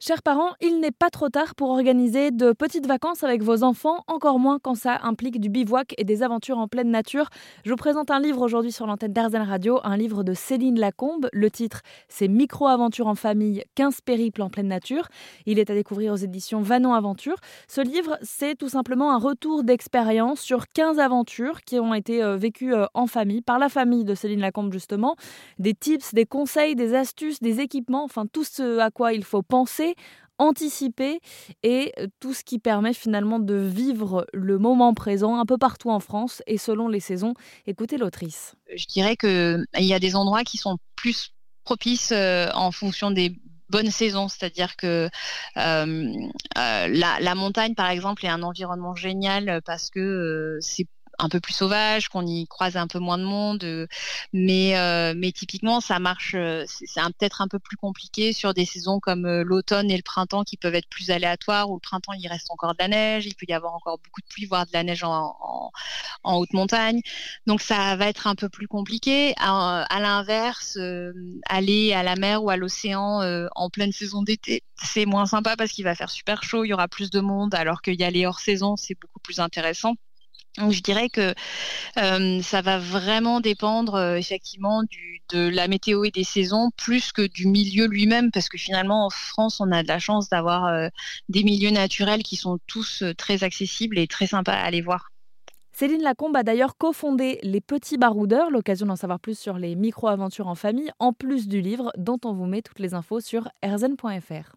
Chers parents, il n'est pas trop tard pour organiser de petites vacances avec vos enfants, encore moins quand ça implique du bivouac et des aventures en pleine nature. Je vous présente un livre aujourd'hui sur l'antenne d'Arzen Radio, un livre de Céline Lacombe. Le titre, c'est Micro-aventures en famille, 15 périples en pleine nature. Il est à découvrir aux éditions Vanon Aventure. Ce livre, c'est tout simplement un retour d'expérience sur 15 aventures qui ont été euh, vécues euh, en famille, par la famille de Céline Lacombe justement. Des tips, des conseils, des astuces, des équipements, enfin tout ce à quoi il faut penser anticiper et tout ce qui permet finalement de vivre le moment présent un peu partout en France et selon les saisons. Écoutez l'autrice. Je dirais qu'il y a des endroits qui sont plus propices en fonction des bonnes saisons, c'est-à-dire que la, montagne, par exemple, est un environnement génial parce que c'est un peu plus sauvage, qu'on y croise un peu moins de monde. Euh, mais, euh, mais typiquement, ça marche, euh, c'est peut-être un peu plus compliqué sur des saisons comme l'automne et le printemps qui peuvent être plus aléatoires, où le printemps, il reste encore de la neige, il peut y avoir encore beaucoup de pluie, voire de la neige en, haute montagne. Donc ça va être un peu plus compliqué. À, l'inverse, aller à la mer ou à l'océan en pleine saison d'été, c'est moins sympa parce qu'il va faire super chaud, il y aura plus de monde, alors qu'il y aller hors saison, c'est beaucoup plus intéressant. Donc je dirais que euh, ça va vraiment dépendre euh, effectivement de la météo et des saisons plus que du milieu lui-même parce que finalement en France on a de la chance d'avoir euh, des milieux naturels qui sont tous très accessibles et très sympas à aller voir. Céline Lacombe a d'ailleurs cofondé Les Petits Baroudeurs, l'occasion d'en savoir plus sur les micro-aventures en famille, en plus du livre dont on vous met toutes les infos sur erzen.fr.